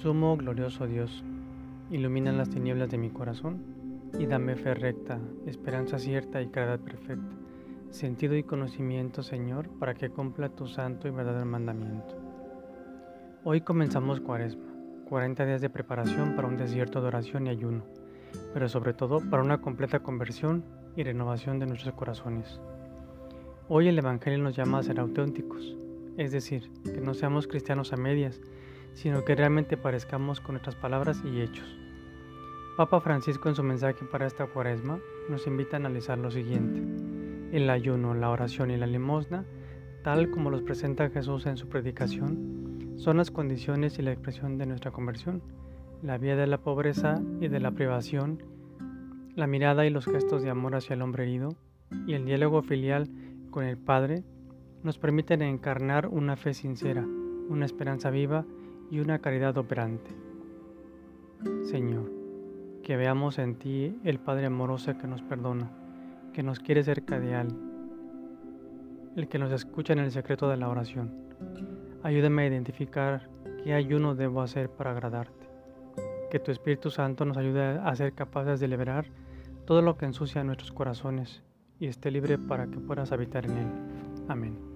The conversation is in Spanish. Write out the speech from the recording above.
Sumo glorioso Dios, ilumina las tinieblas de mi corazón y dame fe recta, esperanza cierta y caridad perfecta, sentido y conocimiento, Señor, para que cumpla tu santo y verdadero mandamiento. Hoy comenzamos Cuaresma, 40 días de preparación para un desierto de oración y ayuno, pero sobre todo para una completa conversión y renovación de nuestros corazones. Hoy el Evangelio nos llama a ser auténticos, es decir, que no seamos cristianos a medias, sino que realmente parezcamos con nuestras palabras y hechos. Papa Francisco en su mensaje para esta cuaresma nos invita a analizar lo siguiente. El ayuno, la oración y la limosna, tal como los presenta Jesús en su predicación, son las condiciones y la expresión de nuestra conversión, la vía de la pobreza y de la privación, la mirada y los gestos de amor hacia el hombre herido y el diálogo filial con el Padre nos permiten encarnar una fe sincera, una esperanza viva y una caridad operante. Señor, que veamos en ti el Padre amoroso que nos perdona, que nos quiere cerca de el que nos escucha en el secreto de la oración. Ayúdame a identificar qué ayuno debo hacer para agradarte. Que tu Espíritu Santo nos ayude a ser capaces de liberar todo lo que ensucia nuestros corazones y esté libre para que puedas habitar en él. Amén.